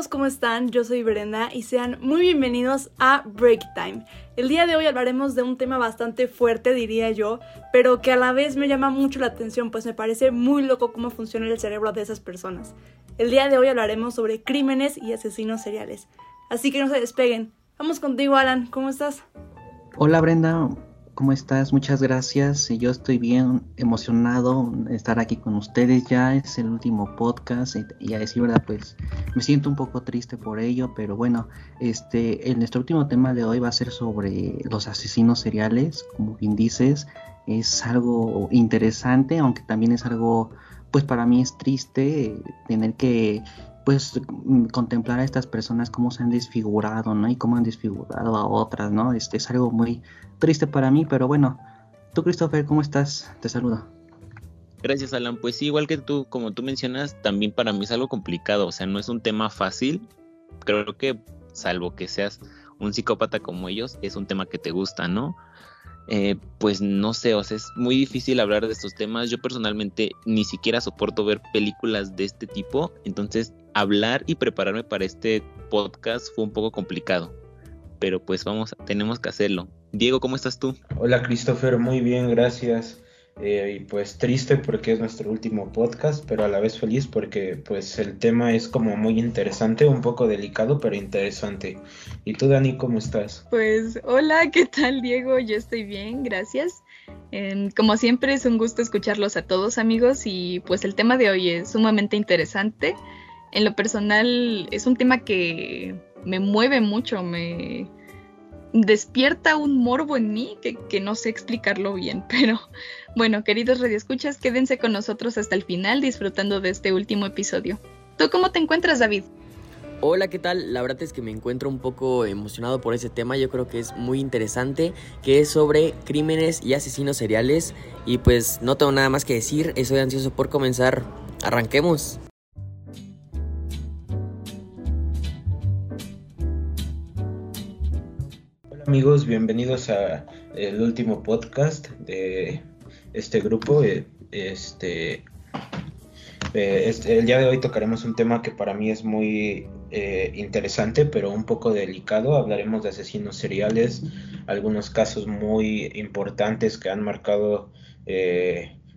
amigos, ¿cómo están? Yo soy Brenda y sean muy bienvenidos a Break Time. El día de hoy hablaremos de un tema bastante fuerte, diría yo, pero que a la vez me llama mucho la atención, pues me parece muy loco cómo funciona el cerebro de esas personas. El día de hoy hablaremos sobre crímenes y asesinos seriales. Así que no se despeguen. Vamos contigo, Alan, ¿cómo estás? Hola Brenda, ¿Cómo estás? Muchas gracias. Yo estoy bien emocionado de estar aquí con ustedes. Ya es el último podcast y a decir verdad, pues me siento un poco triste por ello, pero bueno, este, nuestro último tema de hoy va a ser sobre los asesinos seriales. Como bien dices, es algo interesante, aunque también es algo, pues para mí es triste tener que pues mm, contemplar a estas personas cómo se han desfigurado, ¿no? Y cómo han desfigurado a otras, ¿no? Este es algo muy triste para mí, pero bueno. Tú, Christopher, ¿cómo estás? Te saludo. Gracias, Alan. Pues sí, igual que tú, como tú mencionas, también para mí es algo complicado, o sea, no es un tema fácil. Creo que, salvo que seas un psicópata como ellos, es un tema que te gusta, ¿no? Eh, pues no sé, o sea, es muy difícil hablar de estos temas. Yo personalmente ni siquiera soporto ver películas de este tipo, entonces hablar y prepararme para este podcast fue un poco complicado. Pero pues vamos, tenemos que hacerlo. Diego, ¿cómo estás tú? Hola Christopher, muy bien, gracias. Eh, y pues triste porque es nuestro último podcast, pero a la vez feliz porque pues el tema es como muy interesante, un poco delicado, pero interesante. ¿Y tú, Dani, cómo estás? Pues hola, ¿qué tal, Diego? Yo estoy bien, gracias. como siempre es un gusto escucharlos a todos amigos y pues el tema de hoy es sumamente interesante. En lo personal es un tema que me mueve mucho, me, despierta un morbo en mí que, no sé explicarlo bien, pero bueno, queridos radioescuchas, quédense con nosotros hasta el final disfrutando de este último episodio. ¿Tú cómo te encuentras, David? Hola, ¿qué tal? La verdad es que me encuentro un poco emocionado por ese tema, yo creo que es muy interesante, que es sobre crímenes y asesinos seriales y pues no tengo nada más que decir, estoy ansioso por comenzar. Arranquemos. amigos, bienvenidos a el último podcast de este grupo. Eh, este, eh, este, el día de hoy tocaremos un tema que para mí es muy eh, interesante, pero un poco delicado. Hablaremos de asesinos seriales, algunos casos muy importantes que han marcado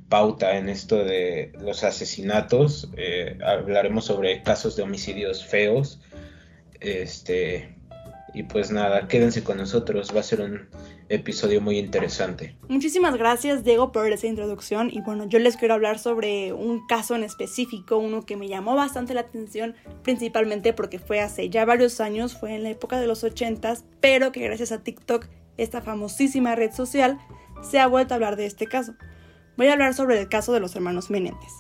pauta en esto de los asesinatos. hablaremos sobre casos de homicidios feos. Este, y pues nada, quédense con nosotros, va a ser un episodio muy interesante. Muchísimas gracias Diego por esa introducción y bueno, yo les quiero hablar sobre un caso en específico, uno que me llamó bastante la atención, principalmente porque fue hace ya varios años, fue en la época de los 80 pero que gracias a TikTok, esta famosísima red social, se ha vuelto a hablar de este caso. Voy a hablar sobre el caso de los hermanos Menéndez.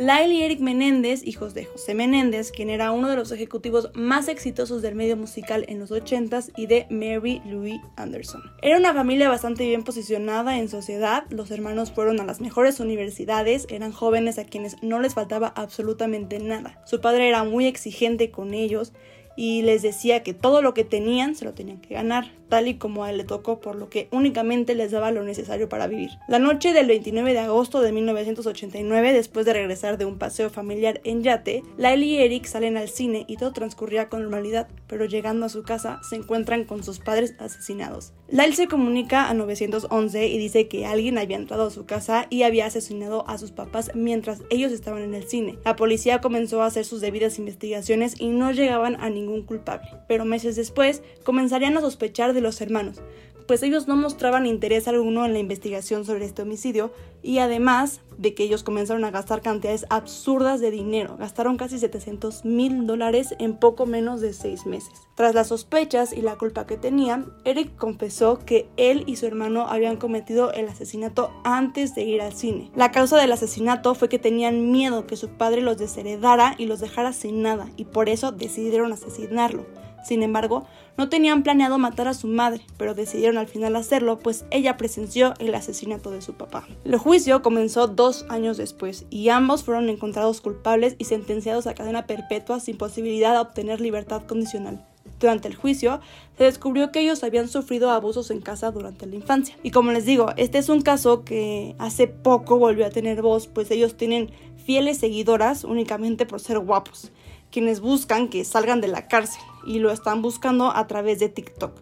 Lyle y Eric Menéndez, hijos de José Menéndez, quien era uno de los ejecutivos más exitosos del medio musical en los 80s, y de Mary Louise Anderson. Era una familia bastante bien posicionada en sociedad, los hermanos fueron a las mejores universidades, eran jóvenes a quienes no les faltaba absolutamente nada. Su padre era muy exigente con ellos y les decía que todo lo que tenían se lo tenían que ganar, tal y como a él le tocó, por lo que únicamente les daba lo necesario para vivir. La noche del 29 de agosto de 1989, después de regresar de un paseo familiar en yate, Lyle y Eric salen al cine y todo transcurría con normalidad, pero llegando a su casa se encuentran con sus padres asesinados. Lyle se comunica a 911 y dice que alguien había entrado a su casa y había asesinado a sus papás mientras ellos estaban en el cine. La policía comenzó a hacer sus debidas investigaciones y no llegaban a ningún culpable, pero meses después comenzarían a sospechar de los hermanos, pues ellos no mostraban interés alguno en la investigación sobre este homicidio y además de que ellos comenzaron a gastar cantidades absurdas de dinero, gastaron casi 700 mil dólares en poco menos de seis meses. Tras las sospechas y la culpa que tenían, Eric confesó que él y su hermano habían cometido el asesinato antes de ir al cine. La causa del asesinato fue que tenían miedo que su padre los desheredara y los dejara sin nada y por eso decidieron asesinarlo. Sin embargo, no tenían planeado matar a su madre, pero decidieron al final hacerlo, pues ella presenció el asesinato de su papá. El juicio comenzó dos años después y ambos fueron encontrados culpables y sentenciados a cadena perpetua sin posibilidad de obtener libertad condicional. Durante el juicio se descubrió que ellos habían sufrido abusos en casa durante la infancia. Y como les digo, este es un caso que hace poco volvió a tener voz, pues ellos tienen fieles seguidoras únicamente por ser guapos. Quienes buscan que salgan de la cárcel y lo están buscando a través de TikTok.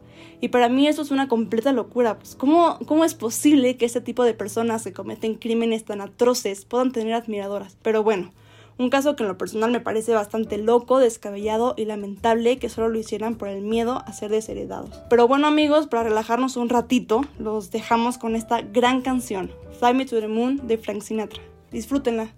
Y para mí eso es una completa locura. Pues, ¿cómo, ¿Cómo es posible que este tipo de personas que cometen crímenes tan atroces puedan tener admiradoras? Pero bueno, un caso que en lo personal me parece bastante loco, descabellado y lamentable que solo lo hicieran por el miedo a ser desheredados. Pero bueno amigos, para relajarnos un ratito, los dejamos con esta gran canción, Fly Me to the Moon de Frank Sinatra. Disfrútenla.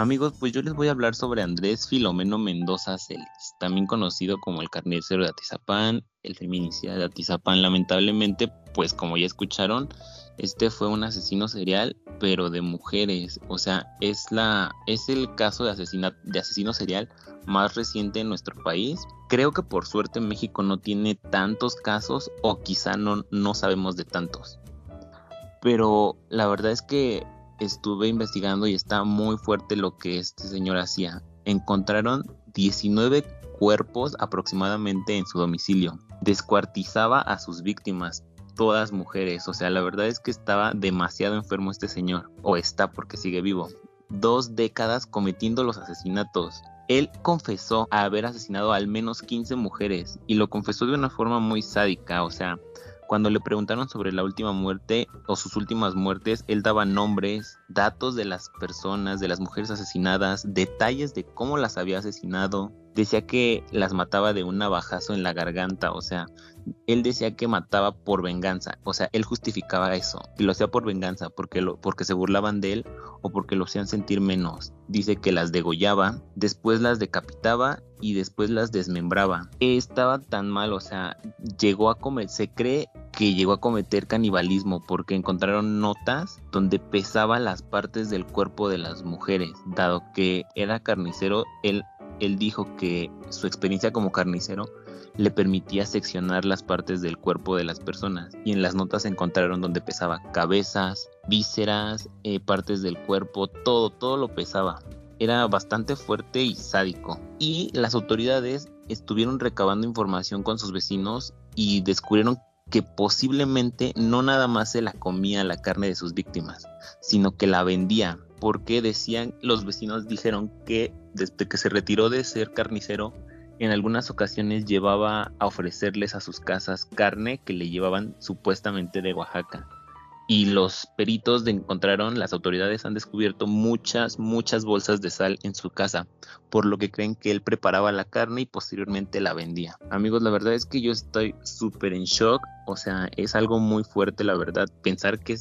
Amigos, pues yo les voy a hablar sobre Andrés Filomeno Mendoza Celis, también conocido como el carnicero de Atizapán, el feminicida de Atizapán. Lamentablemente, pues como ya escucharon, este fue un asesino serial, pero de mujeres. O sea, es la es el caso de asesina, de asesino serial más reciente en nuestro país. Creo que por suerte México no tiene tantos casos o quizá no, no sabemos de tantos. Pero la verdad es que estuve investigando y está muy fuerte lo que este señor hacía. Encontraron 19 cuerpos aproximadamente en su domicilio. Descuartizaba a sus víctimas, todas mujeres. O sea, la verdad es que estaba demasiado enfermo este señor. O está porque sigue vivo. Dos décadas cometiendo los asesinatos. Él confesó haber asesinado al menos 15 mujeres y lo confesó de una forma muy sádica, o sea, cuando le preguntaron sobre la última muerte o sus últimas muertes, él daba nombres, datos de las personas, de las mujeres asesinadas, detalles de cómo las había asesinado. Decía que las mataba de un navajazo en la garganta, o sea, él decía que mataba por venganza, o sea, él justificaba eso, y lo hacía por venganza, porque, lo, porque se burlaban de él o porque lo hacían sentir menos. Dice que las degollaba, después las decapitaba y después las desmembraba. Estaba tan mal, o sea, llegó a comer, se cree que llegó a cometer canibalismo porque encontraron notas donde pesaba las partes del cuerpo de las mujeres, dado que era carnicero, él, él dijo que su experiencia como carnicero le permitía seccionar las partes del cuerpo de las personas y en las notas encontraron donde pesaba cabezas, vísceras, eh, partes del cuerpo, todo, todo lo pesaba. Era bastante fuerte y sádico. Y las autoridades estuvieron recabando información con sus vecinos y descubrieron que posiblemente no nada más se la comía la carne de sus víctimas, sino que la vendía, porque decían, los vecinos dijeron que desde que se retiró de ser carnicero, en algunas ocasiones llevaba a ofrecerles a sus casas carne que le llevaban supuestamente de Oaxaca. Y los peritos de encontraron, las autoridades han descubierto muchas, muchas bolsas de sal en su casa, por lo que creen que él preparaba la carne y posteriormente la vendía. Amigos, la verdad es que yo estoy súper en shock, o sea, es algo muy fuerte, la verdad, pensar que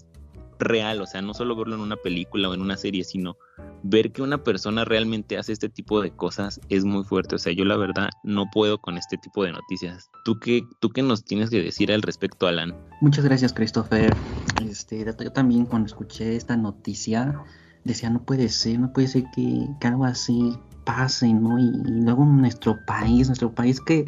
real, o sea, no solo verlo en una película o en una serie, sino ver que una persona realmente hace este tipo de cosas es muy fuerte. O sea, yo la verdad no puedo con este tipo de noticias. ¿Tú qué, tú qué nos tienes que decir al respecto, Alan? Muchas gracias, Christopher. Este, yo también cuando escuché esta noticia decía, no puede ser, no puede ser que, algo así pase, ¿no? Y, luego nuestro país, nuestro país que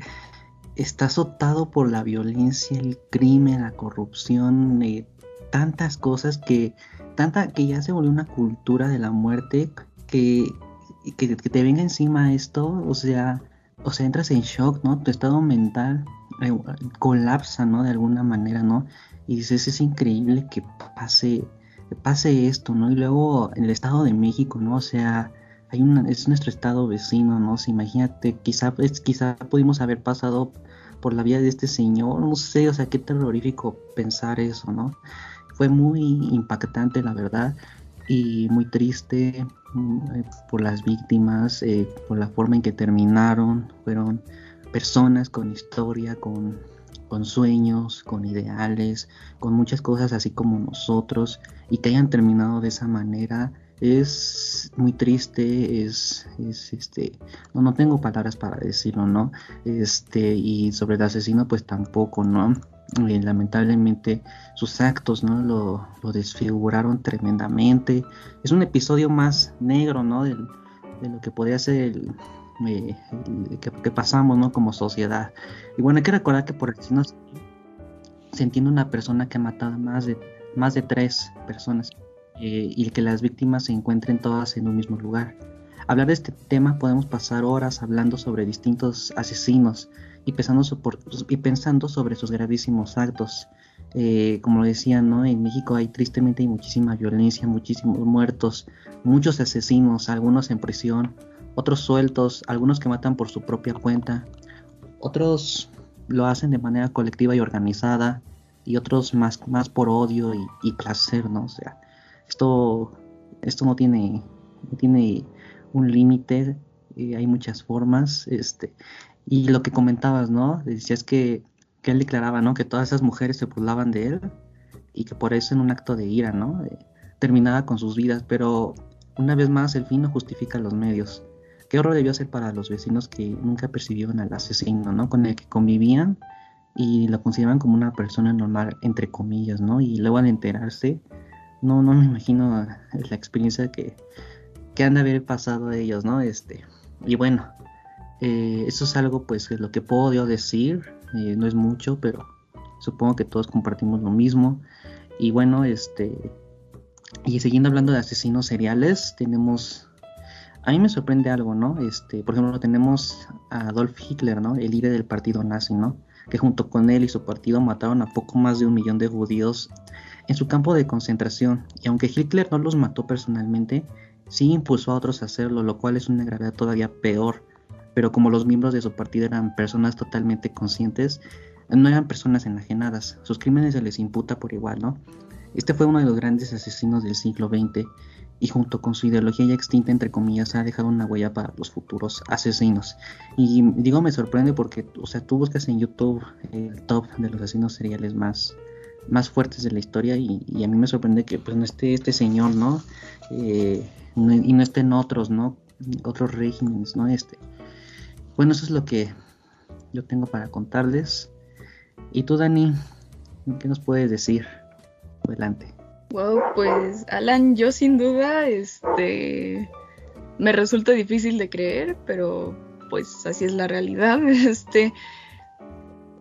está azotado por la violencia, el crimen, la corrupción, eh, tantas cosas que tanta que ya se volvió una cultura de la muerte que, que, te venga encima esto, o sea, o sea, entras en shock, ¿no? Tu estado mental eh, colapsa, ¿no? De alguna manera, ¿no? Y dices, es increíble que pase, pase esto, ¿no? Y luego en el Estado de México, ¿no? O sea, hay una, es nuestro estado vecino, ¿no? O imagínate, quizá, quizá pudimos haber pasado por la vida de este señor, no sé, o sea, qué terrorífico pensar eso, ¿no? Fue muy impactante, la verdad, y muy triste. mm, eh, por las víctimas, eh, por la forma en que terminaron. Fueron personas con historia, con, con sueños, con ideales, con muchas cosas así como nosotros, y que hayan terminado de esa manera es muy triste, es, es este, no, no tengo palabras para decirlo, ¿no? Este, y sobre el asesino, pues tampoco, ¿no? Eh, lamentablemente sus actos, ¿no? Lo, desfiguraron tremendamente. Es un episodio más negro, ¿no? De, lo que podría ser el, eh, que, pasamos, ¿no? Como sociedad. Y bueno, hay que recordar que por asesino se entiende una persona que ha matado más de, más de tres personas eh, y que las víctimas se encuentren todas en un mismo lugar. Hablar de este tema podemos pasar horas hablando sobre distintos asesinos y pensando, y pensando sobre sus gravísimos actos. Eh, como decía, ¿no? en México hay tristemente hay muchísima violencia, muchísimos muertos, muchos asesinos, algunos en prisión, otros sueltos, algunos que matan por su propia cuenta, otros lo hacen de manera colectiva y organizada y otros más, más por odio y, y placer, ¿no? O sea, esto, esto no tiene, no tiene un límite, eh, hay muchas formas, este, y lo que comentabas, ¿no? Decías que, que él declaraba, ¿no? Que todas esas mujeres se burlaban de él y que por eso en un acto de ira, ¿no? Eh, terminaba con sus vidas, pero una vez más el fin no justifica los medios. ¿Qué horror debió ser para los vecinos que nunca percibieron al asesino, ¿no? Con el que convivían y lo consideraban como una persona normal, entre comillas, ¿no? Y luego al enterarse, no, no me imagino la experiencia que, que han de haber pasado ellos, ¿no? Este, y bueno, eh, eso es algo pues lo que puedo yo decir, eh, no es mucho, pero supongo que todos compartimos lo mismo. Y bueno, este, y siguiendo hablando de asesinos seriales, tenemos, a mí me sorprende algo, ¿no? Este, por ejemplo, tenemos a Adolf Hitler, ¿no? El líder del partido nazi, ¿no? Que junto con él y su partido mataron a poco más de un millón de judíos en su campo de concentración, y aunque Hitler no los mató personalmente, sí impulsó a otros a hacerlo, lo cual es una gravedad todavía peor. Pero como los miembros de su partido eran personas totalmente conscientes, no eran personas enajenadas, sus crímenes se les imputa por igual, ¿no? Este fue uno de los grandes asesinos del siglo XX y junto con su ideología ya extinta, entre comillas, ha dejado una huella para los futuros asesinos. Y digo, me sorprende porque, o sea, tú buscas en YouTube el top de los asesinos seriales más, más fuertes de la historia y, a mí me sorprende que pues no esté este señor, ¿no? Eh, y no estén otros, ¿no? Otros regímenes, ¿no? Este. Bueno, eso es lo que yo tengo para contarles. Y tú, Dani, ¿qué nos puedes decir? Adelante. Wow, pues Alan, yo sin duda, este, me resulta difícil de creer, pero pues así es la realidad. Este,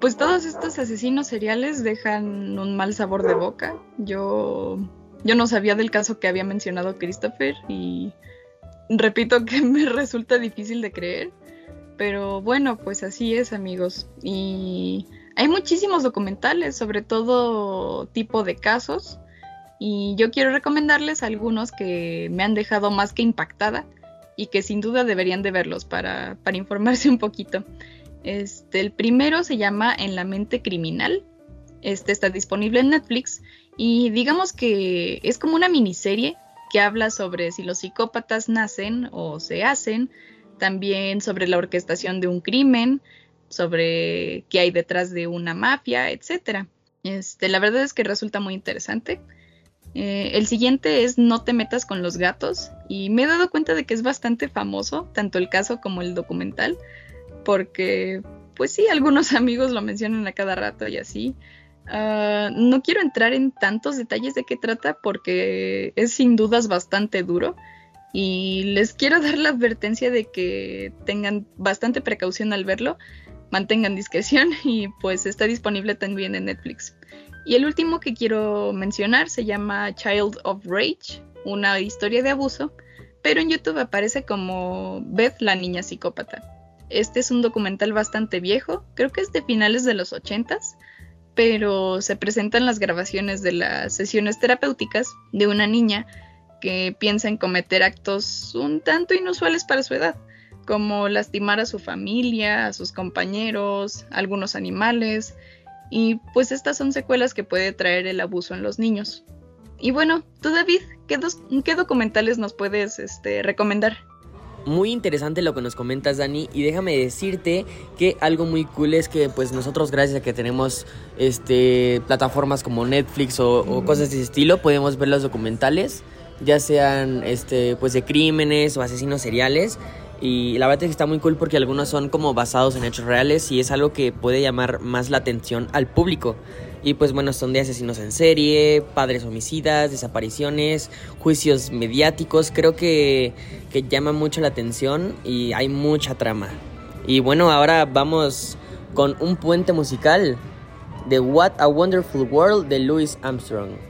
pues todos estos asesinos seriales dejan un mal sabor de boca. Yo, yo no sabía del caso que había mencionado Christopher y repito que me resulta difícil de creer. Pero bueno, pues así es amigos. Y hay muchísimos documentales sobre todo tipo de casos. Y yo quiero recomendarles algunos que me han dejado más que impactada y que sin duda deberían de verlos para, para informarse un poquito. Este, el primero se llama En la mente criminal. Este está disponible en Netflix y digamos que es como una miniserie que habla sobre si los psicópatas nacen o se hacen, también sobre la orquestación de un crimen, sobre qué hay detrás de una mafia, etc. Este, la verdad es que resulta muy interesante. Eh, el siguiente es No te metas con los gatos y me he dado cuenta de que es bastante famoso, tanto el caso como el documental porque, pues sí, algunos amigos lo mencionan a cada rato y así. Uh, no quiero entrar en tantos detalles de qué trata porque es sin dudas bastante duro y les quiero dar la advertencia de que tengan bastante precaución al verlo, mantengan discreción y pues está disponible también en Netflix. Y el último que quiero mencionar se llama Child of Rage, una historia de abuso, pero en YouTube aparece como Beth la niña psicópata. Este es un documental bastante viejo, creo que es de finales de los 80 pero se presentan las grabaciones de las sesiones terapéuticas de una niña que piensa en cometer actos un tanto inusuales para su edad, como lastimar a su familia, a sus compañeros, algunos animales, y pues estas son secuelas que puede traer el abuso en los niños. y bueno, tú David, ¿qué, dos, qué documentales nos puedes este, recomendar? Muy interesante lo que nos comentas, Dani, y déjame decirte que algo muy cool es que pues nosotros gracias a que tenemos este plataformas como Netflix o, o cosas de ese estilo, podemos ver los documentales, ya sean este pues de crímenes o asesinos seriales. Y la verdad es que está muy cool porque algunos son como basados en hechos reales y es algo que puede llamar más la atención al público. Y pues bueno, son de asesinos en serie, padres homicidas, desapariciones, juicios mediáticos. Creo que, que llama mucho la atención y hay mucha trama. Y bueno, ahora vamos con un puente musical de What a Wonderful World de Louis Armstrong.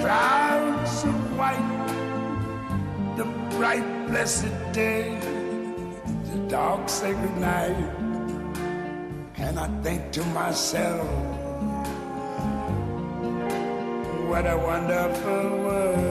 clouds of white, the bright blessed day, the dark sacred night, and I think to myself, what a wonderful world.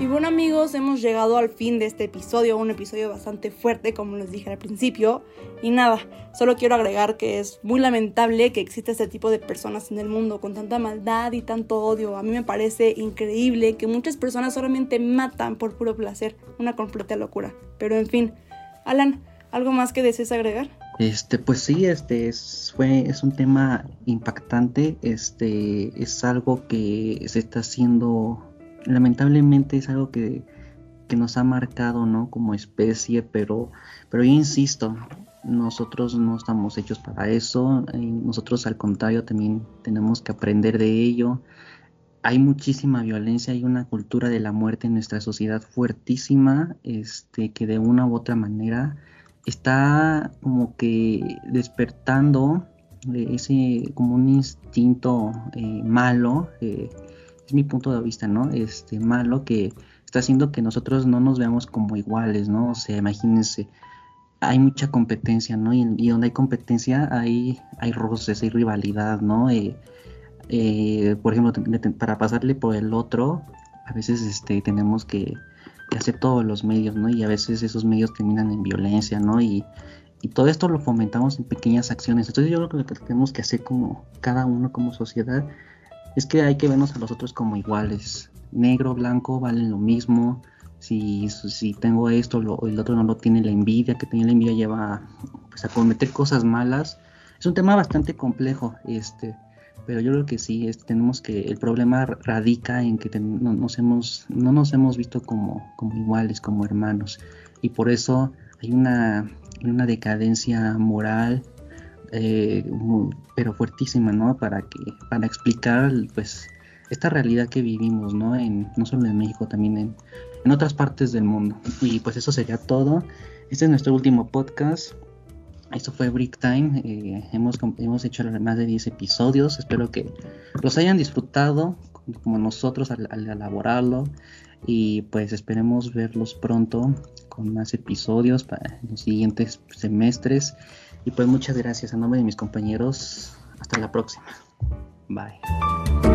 Y bueno amigos, hemos llegado al fin de este episodio, un episodio bastante fuerte como les dije al principio. Y nada, solo quiero agregar que es muy lamentable que exista este tipo de personas en el mundo con tanta maldad y tanto odio. A mí me parece increíble que muchas personas solamente matan por puro placer, una completa locura. Pero en fin, Alan, ¿algo más que desees agregar? Este, pues sí, este es, fue, es un tema impactante, este, es algo que se está haciendo lamentablemente es algo que, que, nos ha marcado, ¿no? Como especie, pero, pero yo insisto, nosotros no estamos hechos para eso, eh, nosotros al contrario también tenemos que aprender de ello. Hay muchísima violencia, hay una cultura de la muerte en nuestra sociedad fuertísima, este, que de una u otra manera está como que despertando ese como un instinto eh, malo eh, es mi punto de vista, ¿no? Este malo que está haciendo que nosotros no nos veamos como iguales, ¿no? O sea, imagínense, hay mucha competencia, ¿no? Y, y donde hay competencia hay, hay roces, hay rivalidad, ¿no? Eh, eh, por ejemplo, para pasarle por el otro, a veces este, tenemos que, que, hacer todos los medios, ¿no? Y a veces esos medios terminan en violencia, ¿no? Y, y todo esto lo fomentamos en pequeñas acciones. Entonces yo creo que lo que tenemos que hacer como cada uno como sociedad es que hay que vernos a los otros como iguales. Negro, blanco, valen lo mismo. Si, si tengo esto, lo, el otro no lo tiene, la envidia, que tiene la envidia lleva pues, a cometer cosas malas. Es un tema bastante complejo, este, pero yo creo que sí, es, tenemos que, el problema radica en que no, nos hemos, no nos hemos visto como, como iguales, como hermanos. Y por eso hay una, una decadencia moral, eh, pero fuertísima, ¿no? Para que, para explicar, pues, esta realidad que vivimos, ¿no? En, no solo en México, también en, en otras partes del mundo. Y pues eso sería todo. Este es nuestro último podcast. Esto fue Brick Time. Eh, hemos, hemos hecho más de 10 episodios. Espero que los hayan disfrutado como nosotros al, al elaborarlo. Y pues esperemos verlos pronto con más episodios para los siguientes semestres. Y pues muchas gracias a nombre de mis compañeros. Hasta la próxima. Bye.